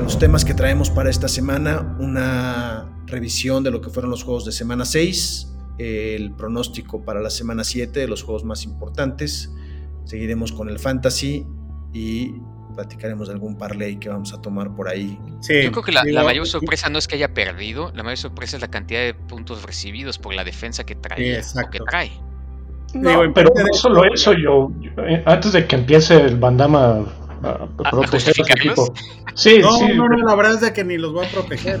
para los temas que traemos para esta semana, una revisión de lo que fueron los juegos de semana 6, el pronóstico para la semana 7 de los juegos más importantes. Seguiremos con el fantasy y platicaremos de algún parlay que vamos a tomar por ahí. Yo creo que la, mayor sorpresa no es que haya perdido, la mayor sorpresa es la cantidad de puntos recibidos por la defensa que trae. que trae. No, pero no solo eso, yo, eh, antes de que empiece el bandama a, proteger a, equipo. Sí, no, no, no, la verdad es de que ni los voy a proteger.